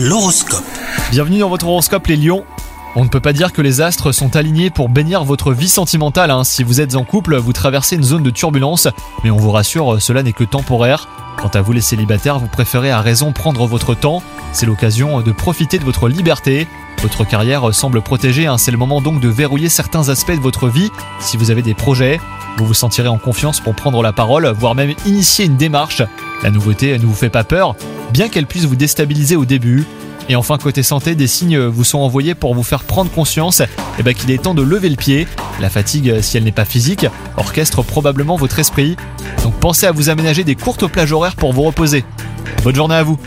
L'horoscope. Bienvenue dans votre horoscope les lions. On ne peut pas dire que les astres sont alignés pour bénir votre vie sentimentale. hein. Si vous êtes en couple, vous traversez une zone de turbulence, mais on vous rassure, cela n'est que temporaire. Quant à vous les célibataires, vous préférez à raison prendre votre temps. C'est l'occasion de profiter de votre liberté. Votre carrière semble protégée, hein. c'est le moment donc de verrouiller certains aspects de votre vie. Si vous avez des projets, vous vous sentirez en confiance pour prendre la parole, voire même initier une démarche. La nouveauté ne vous fait pas peur, bien qu'elle puisse vous déstabiliser au début. Et enfin, côté santé, des signes vous sont envoyés pour vous faire prendre conscience eh ben, qu'il est temps de lever le pied. La fatigue, si elle n'est pas physique, orchestre probablement votre esprit. Donc pensez à vous aménager des courtes plages horaires pour vous reposer. Bonne journée à vous